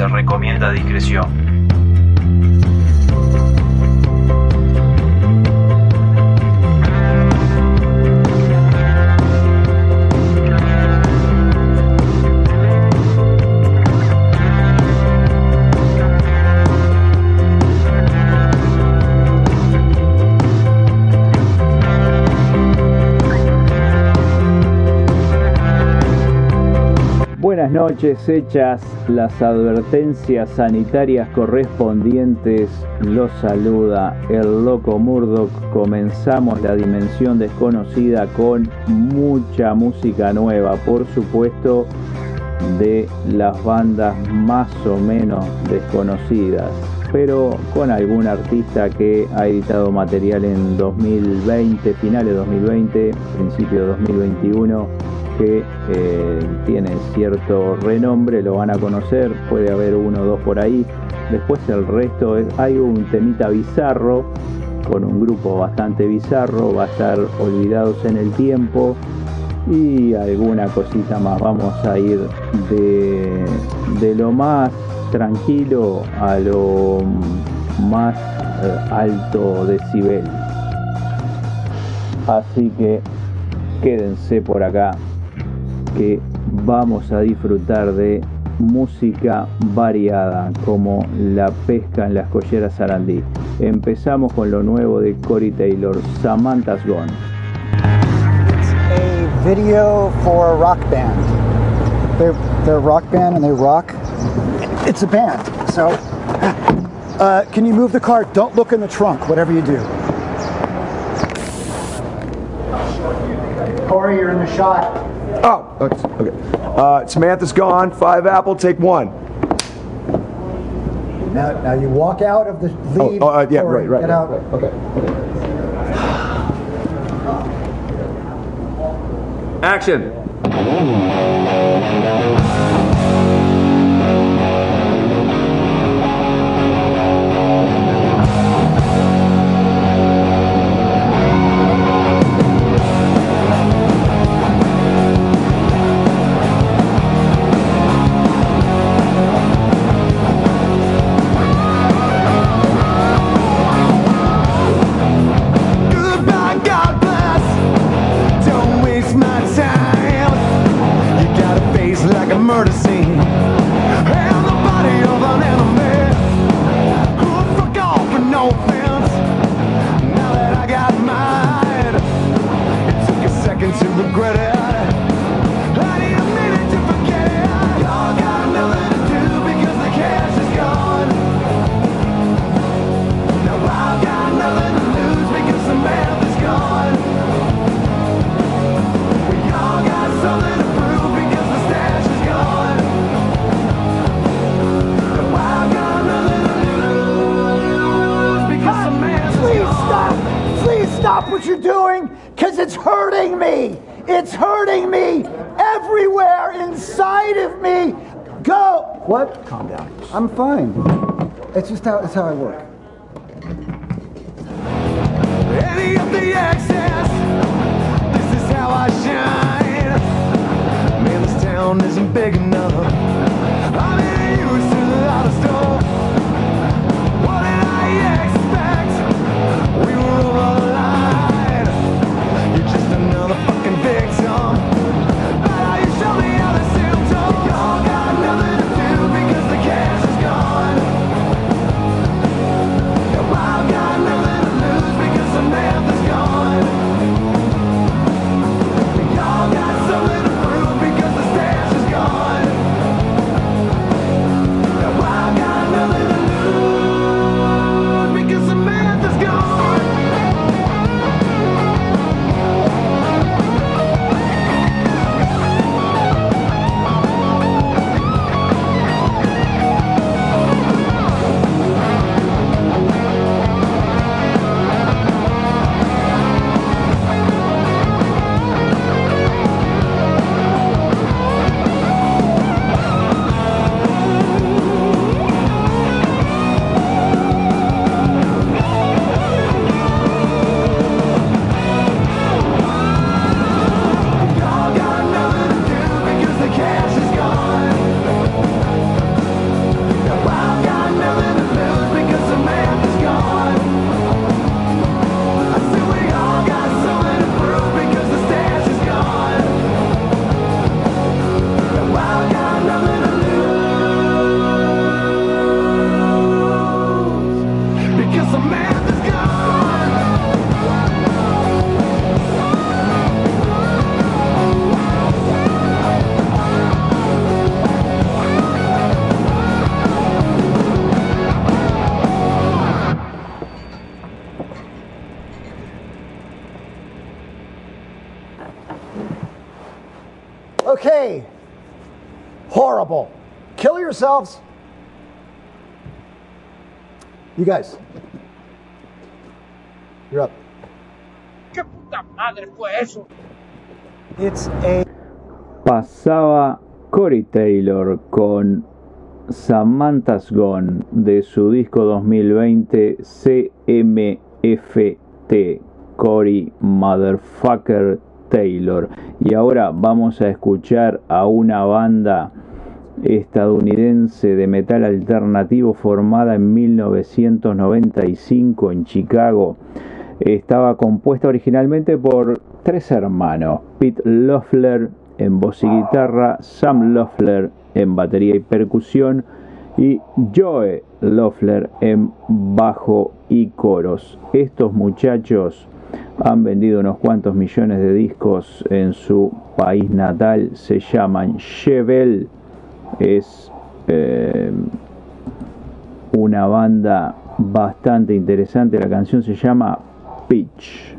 Se recomienda discreción. Noches, hechas las advertencias sanitarias correspondientes, los saluda el loco Murdoch. Comenzamos la dimensión desconocida con mucha música nueva, por supuesto, de las bandas más o menos desconocidas, pero con algún artista que ha editado material en 2020, finales de 2020, principio de 2021 que eh, tienen cierto renombre, lo van a conocer, puede haber uno o dos por ahí. Después el resto es, hay un temita bizarro, con un grupo bastante bizarro, va a estar olvidados en el tiempo y alguna cosita más. Vamos a ir de, de lo más tranquilo a lo más eh, alto decibel. Así que quédense por acá que vamos a disfrutar de música variada como la pesca en las colleras Sarandí. Empezamos con lo nuevo de Cory Taylor, Samantha's Gone. It's a video for a rock band. They're, they're a rock band and they rock. It's a band. So, uh, can you move the cart? Don't look in the trunk, whatever you do. Corey, you're in the shot. Oh, okay. Uh, Samantha's gone. Five apple. Take one. Now, now you walk out of the Oh, lead. oh, uh, yeah, right, right. Get out. right, Okay. Action. What you're doing because it's hurting me. It's hurting me everywhere inside of me. Go. What? Calm down. I'm fine. It's just how, it's how I work. Any of the excess, this is how I shine. Man, this town isn't big enough. Yourselves. You guys. You're up. ¿Qué puta madre fue eso? It's a Pasaba Cory Taylor con Samantha's Gone de su disco 2020 CMFT. Cory Motherfucker Taylor. Y ahora vamos a escuchar a una banda estadounidense de metal alternativo formada en 1995 en Chicago. Estaba compuesta originalmente por tres hermanos, Pete Loeffler en voz y guitarra, Sam Loeffler en batería y percusión y Joe Loeffler en bajo y coros. Estos muchachos han vendido unos cuantos millones de discos en su país natal, se llaman Chevel es eh, una banda bastante interesante. La canción se llama Pitch.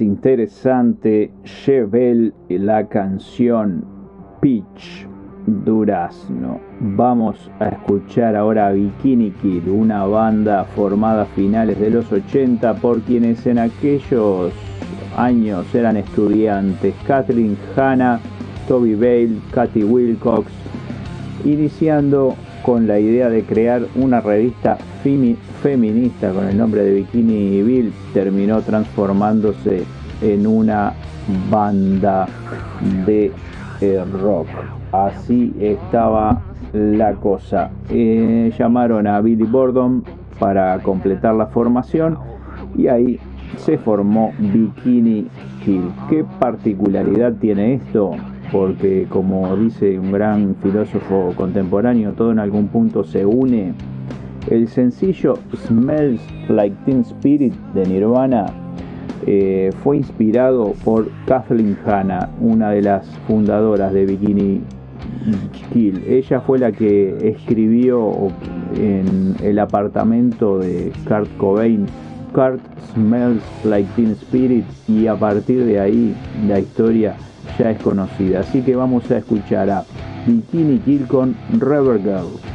Interesante, Chevel la canción Peach Durazno. Vamos a escuchar ahora a Bikini Kid, una banda formada a finales de los 80 por quienes en aquellos años eran estudiantes, Kathleen Hanna, Toby Bale, Katy Wilcox, iniciando con la idea de crear una revista feminista con el nombre de Bikini Bill, terminó transformándose en una banda de eh, rock. Así estaba la cosa. Eh, llamaron a Billy Bordon para completar la formación y ahí se formó Bikini Kill. ¿Qué particularidad tiene esto? Porque como dice un gran filósofo contemporáneo, todo en algún punto se une. El sencillo Smells Like Teen Spirit de Nirvana eh, fue inspirado por Kathleen Hanna, una de las fundadoras de Bikini Kill. Ella fue la que escribió en el apartamento de Kurt Cobain Kurt Smells Like Teen Spirit y a partir de ahí la historia ya es conocida. Así que vamos a escuchar a Bikini Kill con Rubber Girl.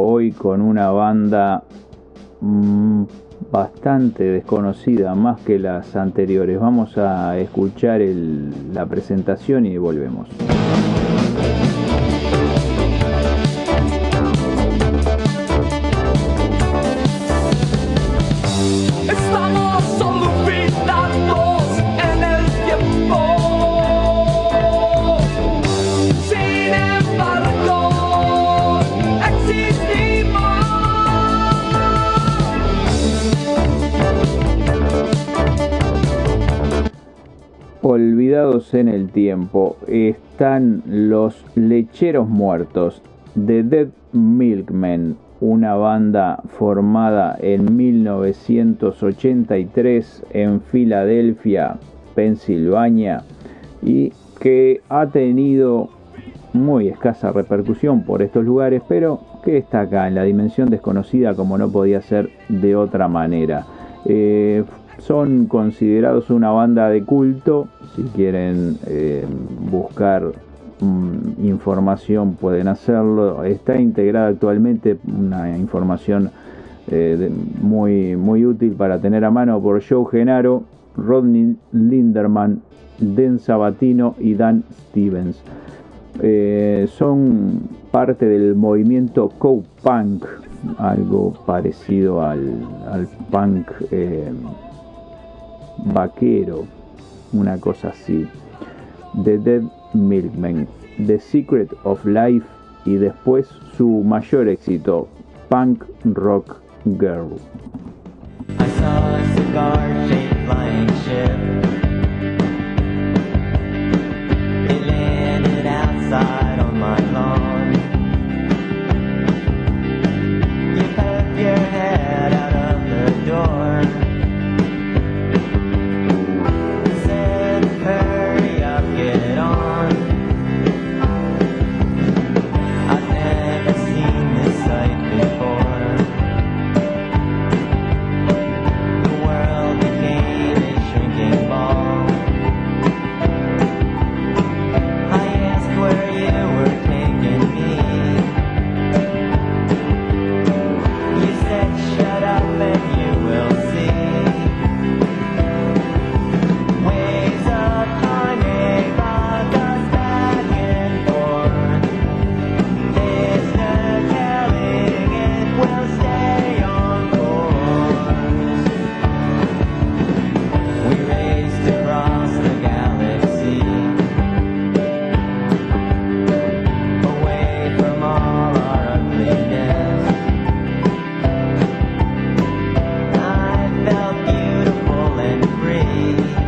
Hoy con una banda mm, bastante desconocida, más que las anteriores. Vamos a escuchar la presentación y volvemos. Olvidados en el tiempo están los lecheros muertos de Dead Milkmen, una banda formada en 1983 en Filadelfia, Pensilvania, y que ha tenido muy escasa repercusión por estos lugares, pero que está acá en la dimensión desconocida como no podía ser de otra manera. Eh, son considerados una banda de culto, si quieren eh, buscar mm, información pueden hacerlo, está integrada actualmente una información eh, muy, muy útil para tener a mano por Joe Genaro, Rodney Linderman, Den Sabatino y Dan Stevens. Eh, son parte del movimiento co-punk, algo parecido al, punk eh, vaquero, una cosa así. The Dead Milkmen, The Secret of Life y después su mayor éxito, Punk Rock Girl. afraid.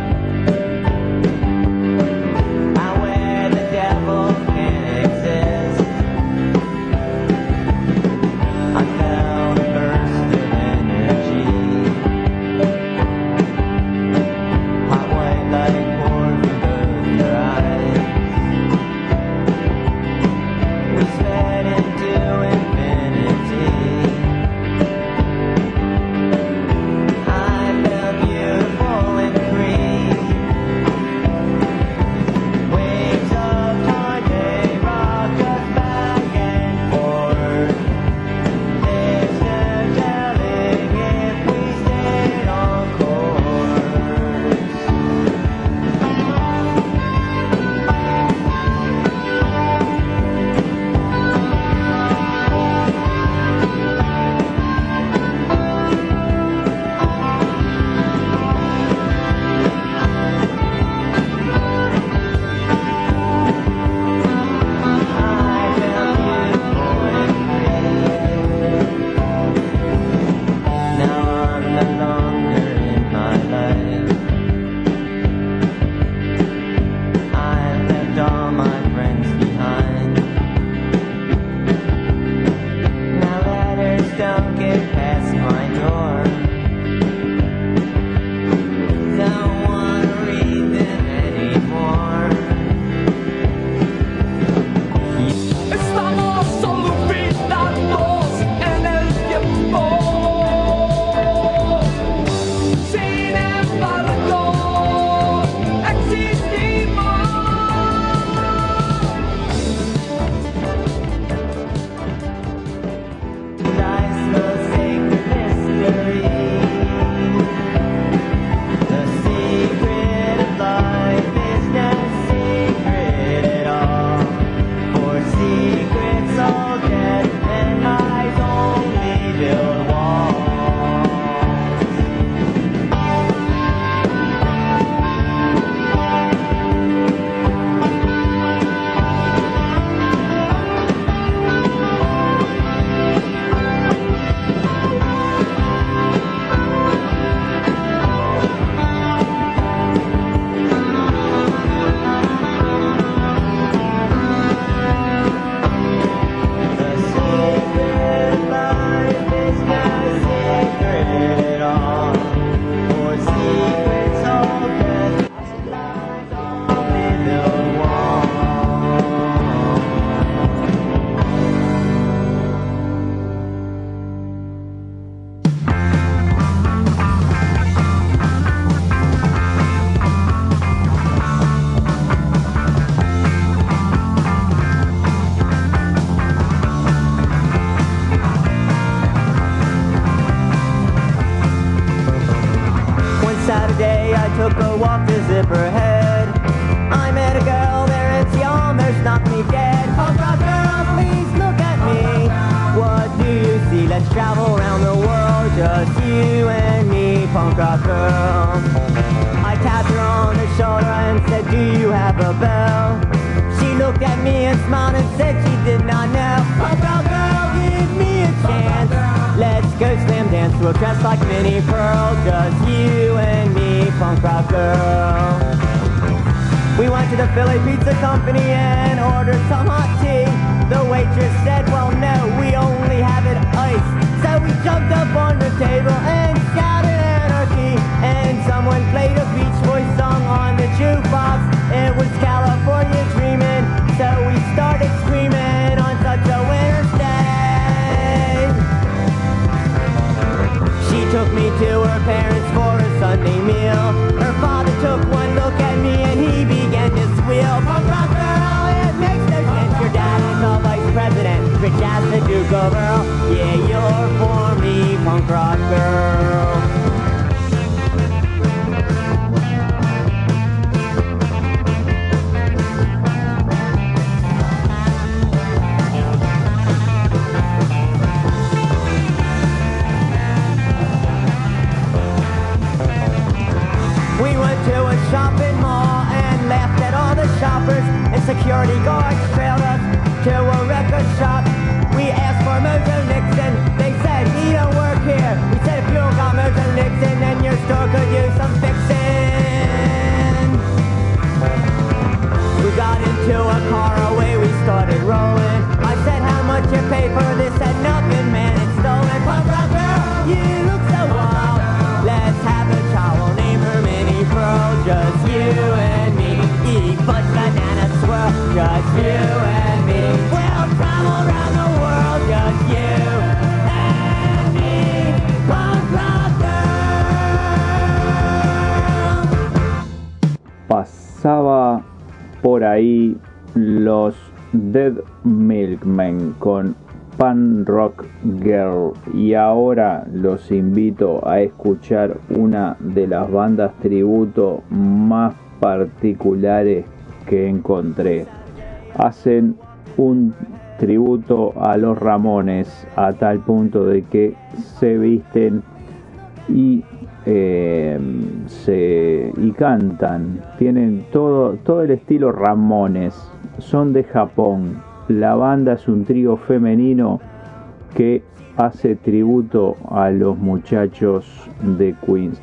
con Pan Rock Girl y ahora los invito a escuchar una de las bandas tributo más particulares que encontré. Hacen un tributo a los Ramones a tal punto de que se visten y eh, se, y cantan. Tienen todo, todo el estilo Ramones. Son de Japón. La banda es un trío femenino que hace tributo a los muchachos de Queens.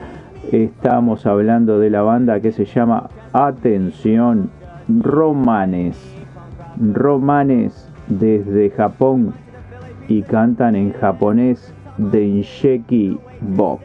Estamos hablando de la banda que se llama Atención Romanes. Romanes desde Japón y cantan en japonés de Insheki Bob.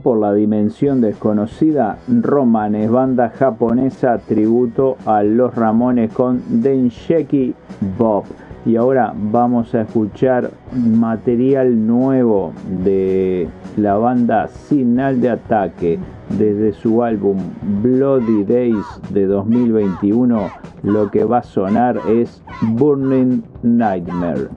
por la dimensión desconocida Romanes, banda japonesa tributo a los Ramones con Densheki Bob. Y ahora vamos a escuchar material nuevo de la banda Signal de Ataque desde su álbum Bloody Days de 2021. Lo que va a sonar es Burning Nightmare.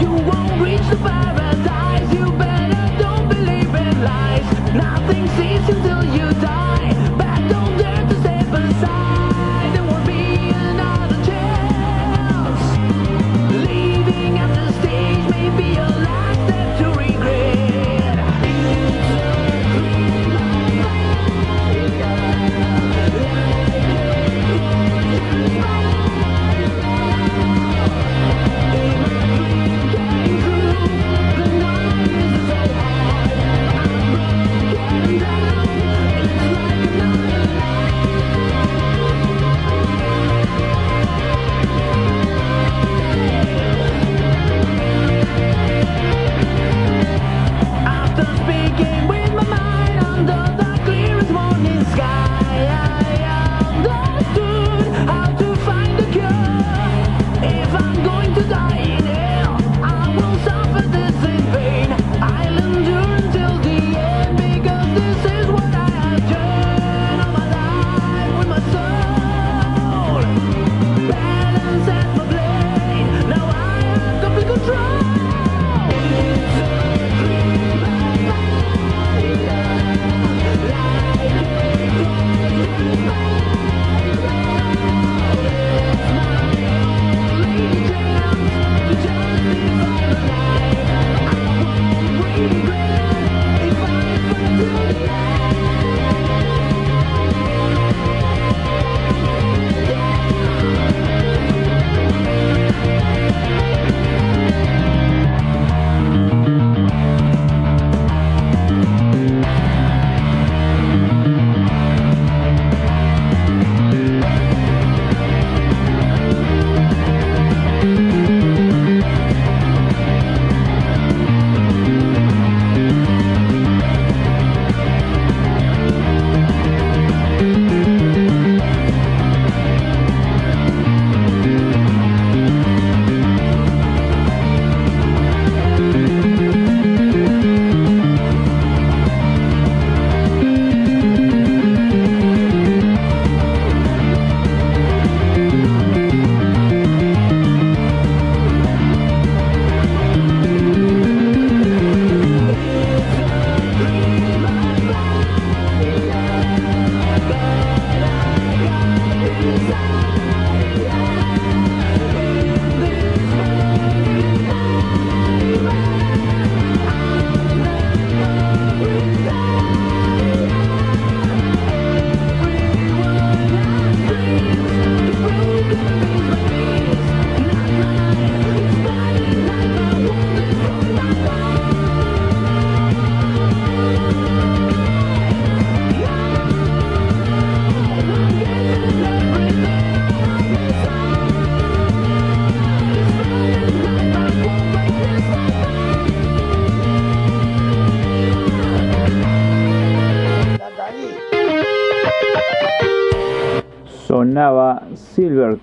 You won't reach the fire.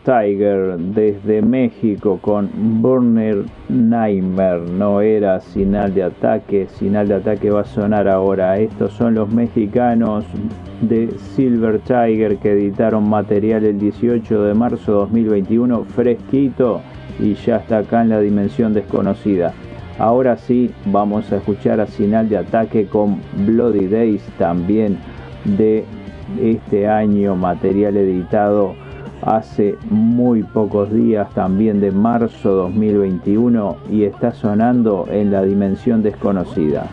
Tiger desde México con Burner Nightmare. No era Sinal de Ataque. Sinal de Ataque va a sonar ahora. Estos son los mexicanos de Silver Tiger que editaron material el 18 de marzo de 2021, fresquito y ya está acá en la dimensión desconocida. Ahora sí, vamos a escuchar a Sinal de Ataque con Bloody Days también de este año, material editado hace muy pocos días, también de marzo 2021, y está sonando en la dimensión desconocida.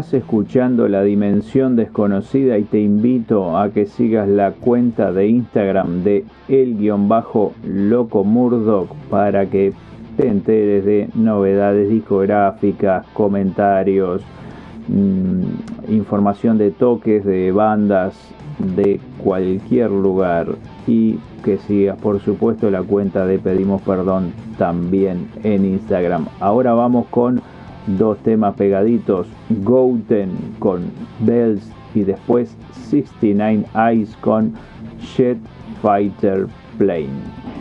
Estás escuchando La Dimensión Desconocida y te invito a que sigas la cuenta de Instagram de el-loco Murdoch para que te enteres de novedades discográficas, comentarios, mm, información de toques de bandas de cualquier lugar y que sigas por supuesto la cuenta de Pedimos Perdón también en Instagram. Ahora vamos con dos temas pegaditos, Goten con Bells y después 69 Eyes con Jet Fighter Plane.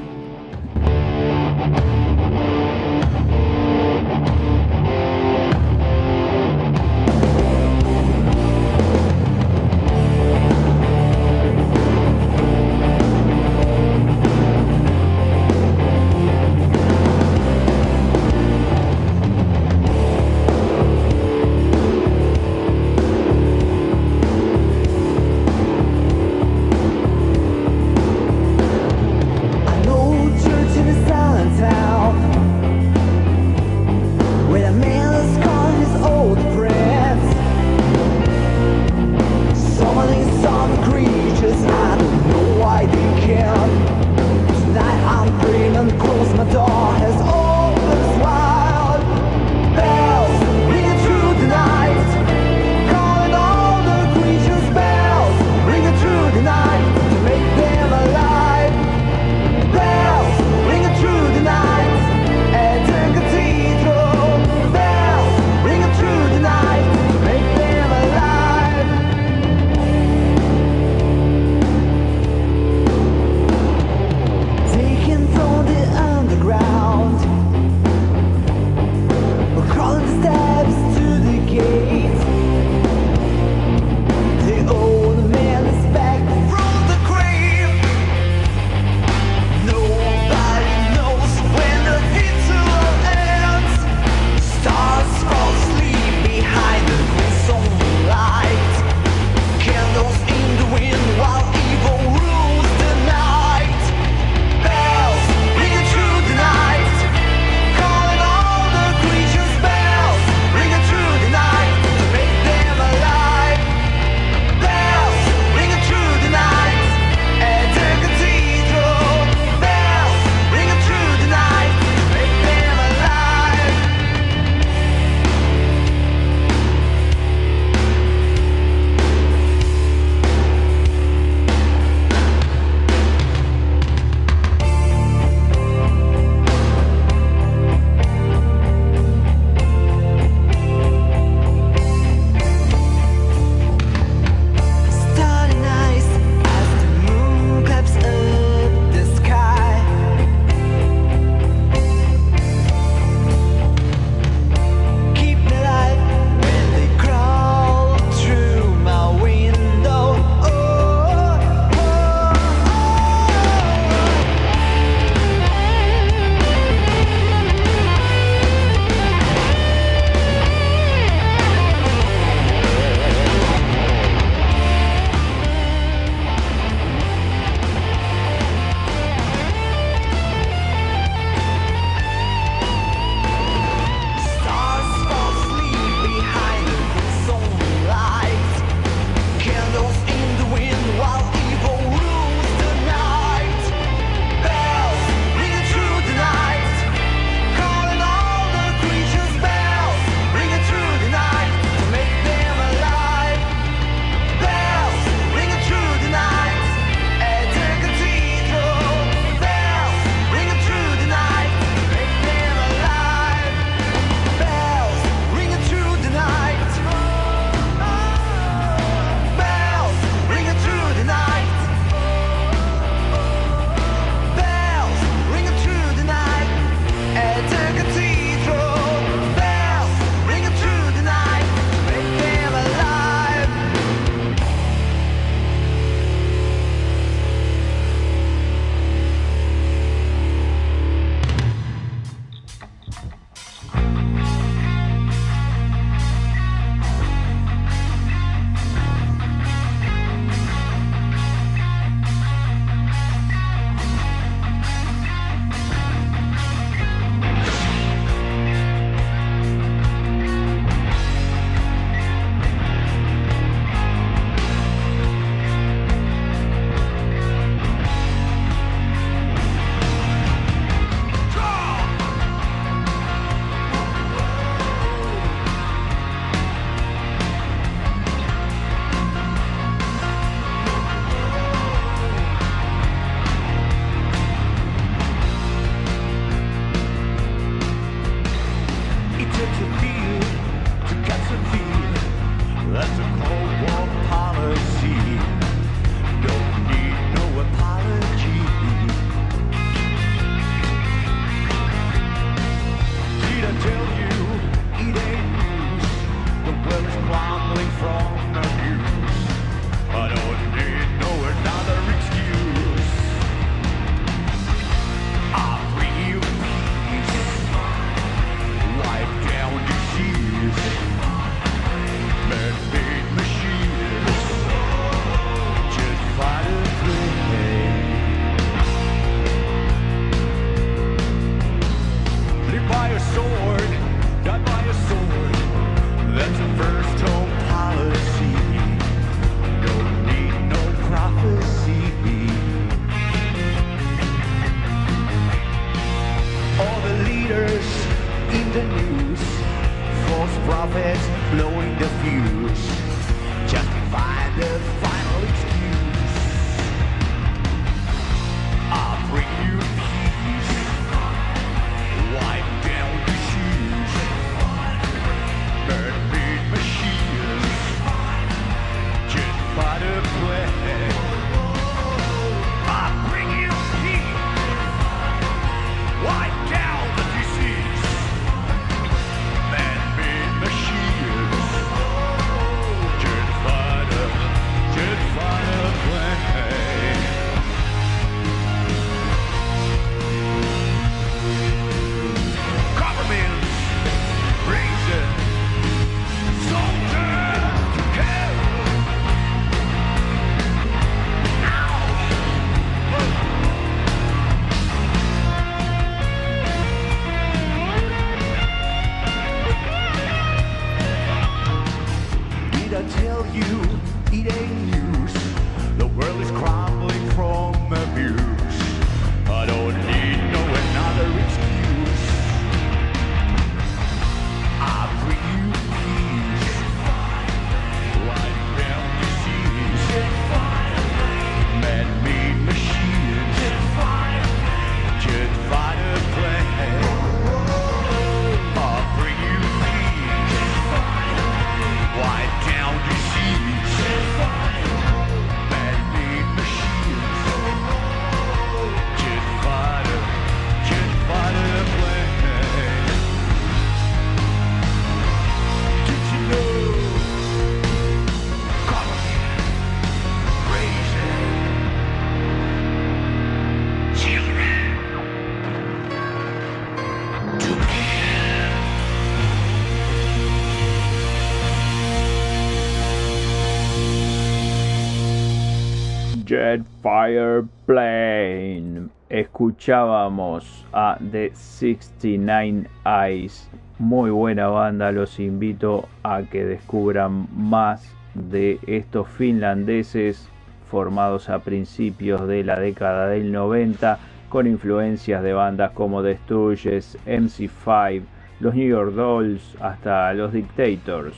Jetfire Plane. Escuchábamos a The 69 Eyes. Muy buena banda, los invito a que descubran más de estos finlandeses formados a principios de la década del 90 con influencias de bandas como The Stooges, MC5, los New York Dolls, hasta los Dictators.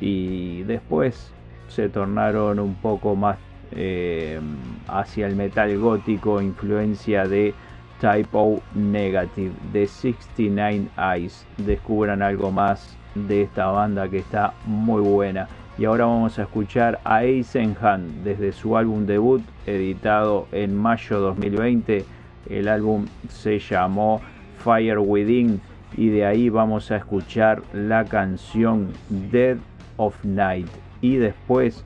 Y después se tornaron un poco más eh, hacia el metal gótico, influencia de Typo Negative, de 69 Eyes. Descubran algo más de esta banda que está muy buena. Y ahora vamos a escuchar a Eisenhand desde su álbum debut, editado en mayo 2020. El álbum se llamó Fire Within y de ahí vamos a escuchar la canción Dead of Night y después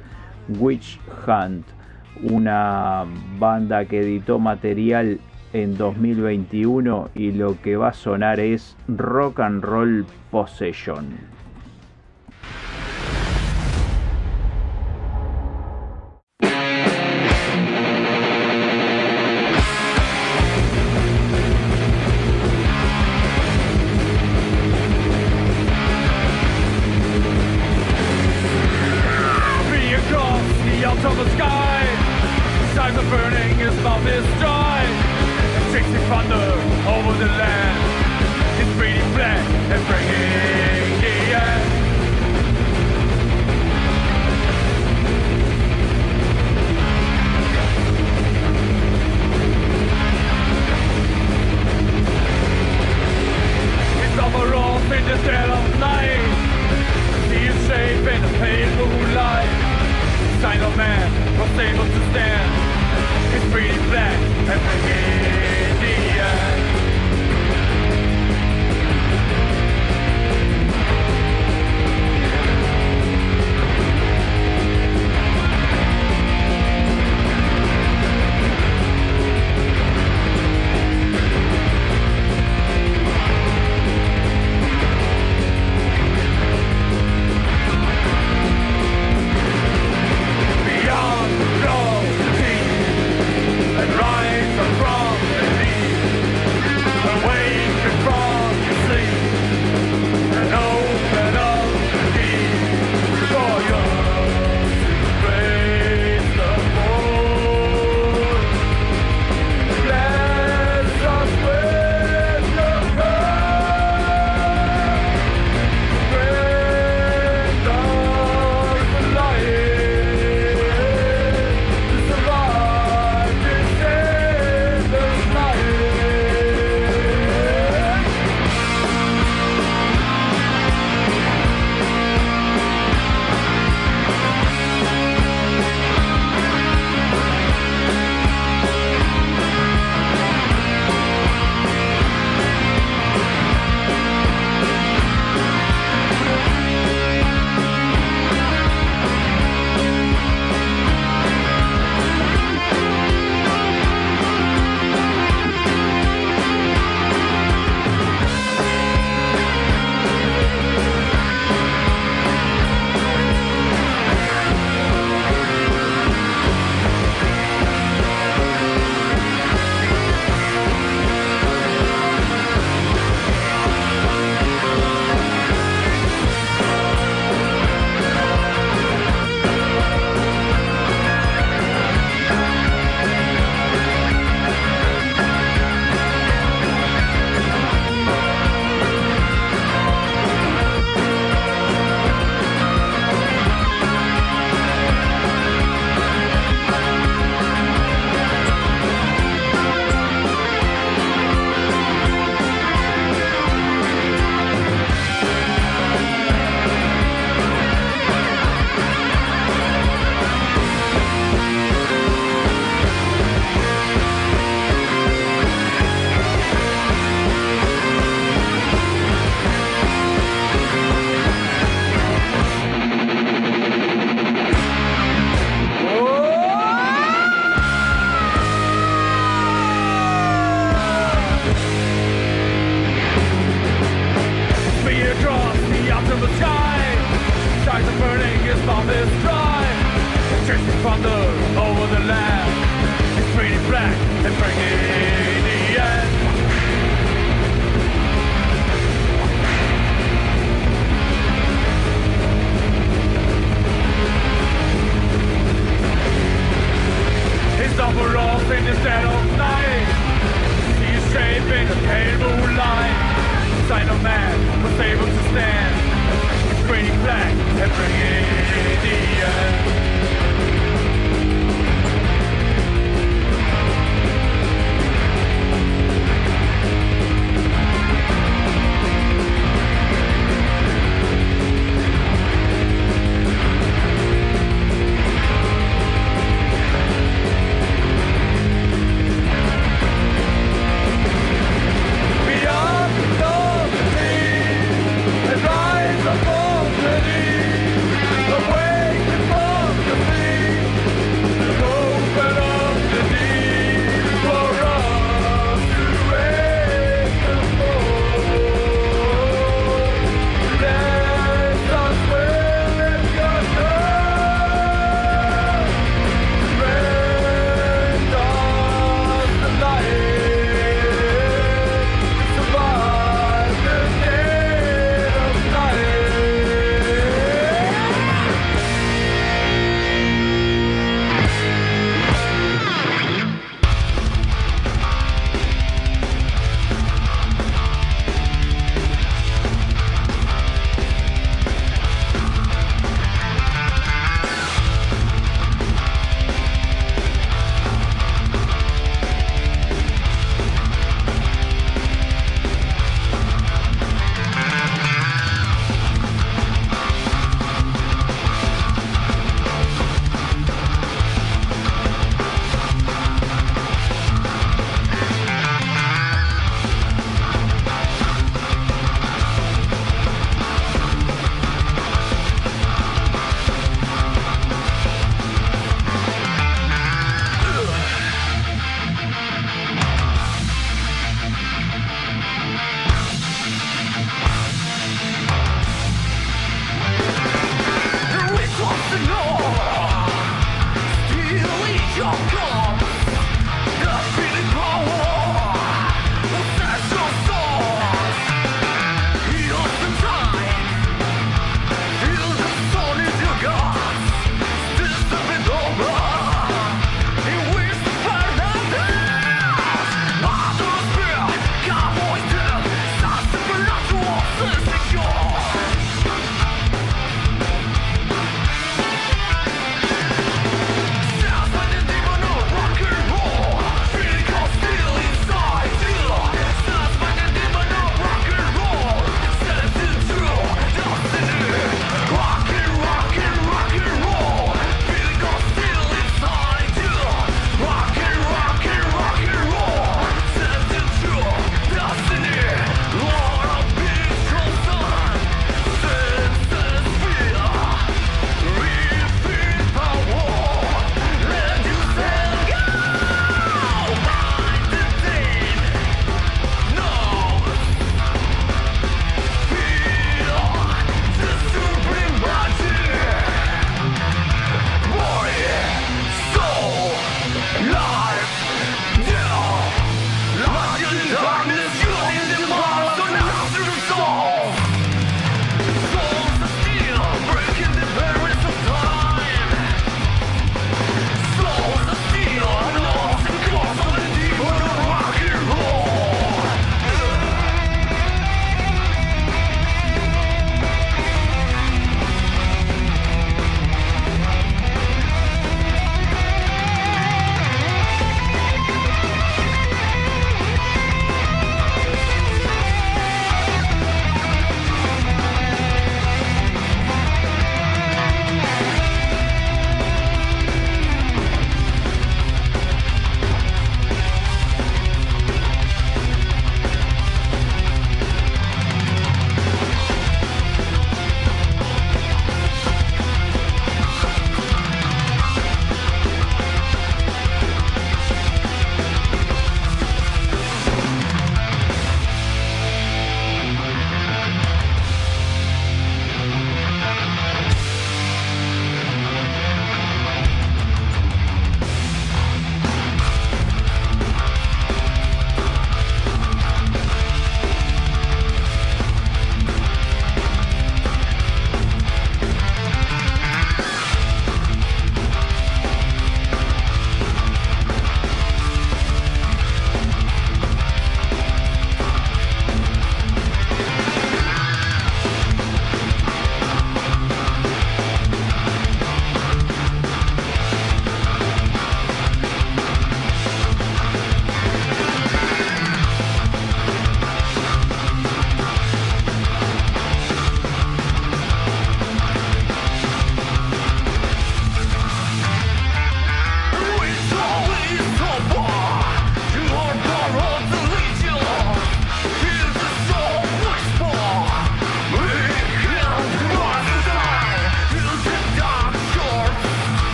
Witch Hunt, una banda que editó material en 2021 y lo que va a sonar es Rock and Roll Possession. across the optimal sky. Stars are burning, his mouth is dry. Chasing thunder over the land. It's pretty black and bringing the end. His upper off in the dead of night. He's shaping a pale moonlight. Sign of man was able to stand. It's raining black, every Indian.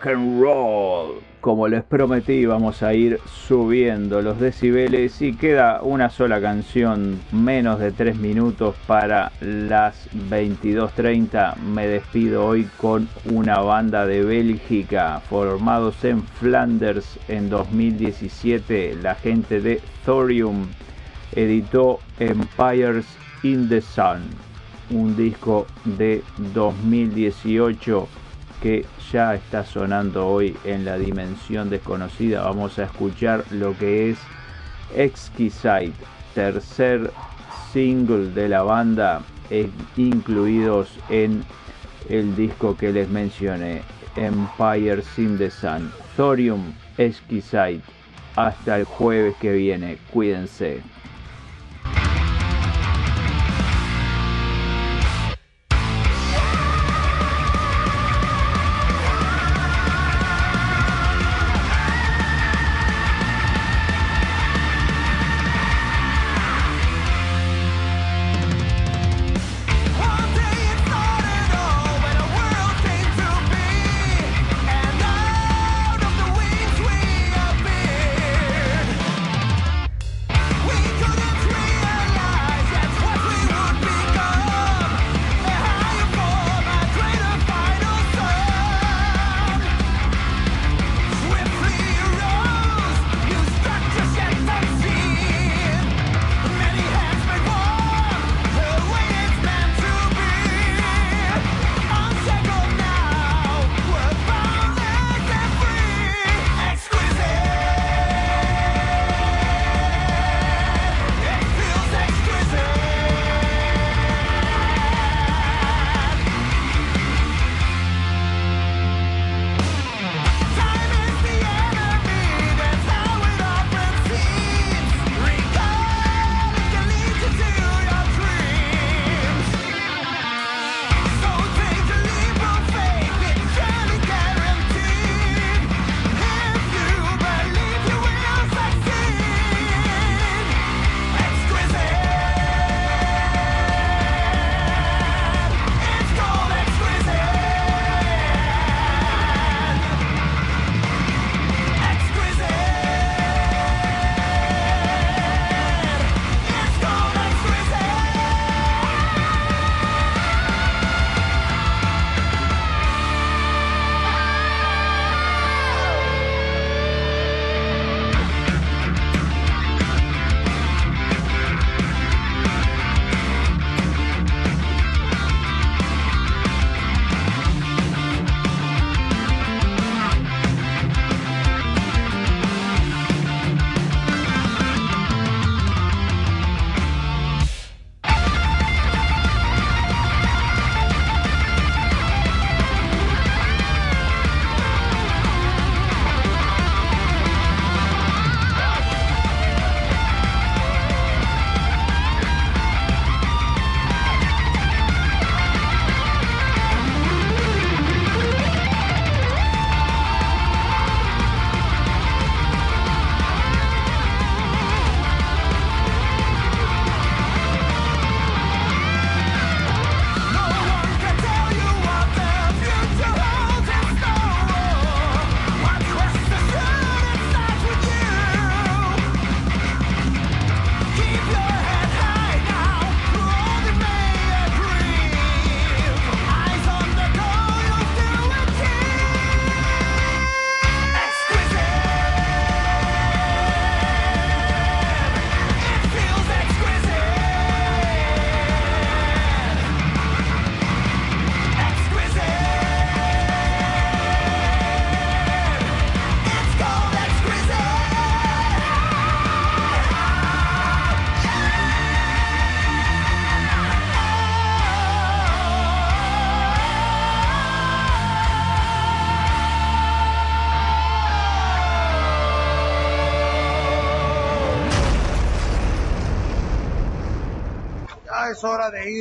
Rock and roll. Como les prometí, vamos a ir subiendo los decibeles y queda una sola canción, menos de 3 minutos para las 22.30. Me despido hoy con una banda de Bélgica, formados en Flanders en 2017. La gente de Thorium editó Empires in the Sun, un disco de 2018 que ya está sonando hoy en la dimensión desconocida. Vamos a escuchar lo que es Exquisite, tercer single de la banda, incluidos en el disco que les mencioné, Empire in the Sun. Thorium Exquisite. Hasta el jueves que viene. Cuídense. Es hora de irnos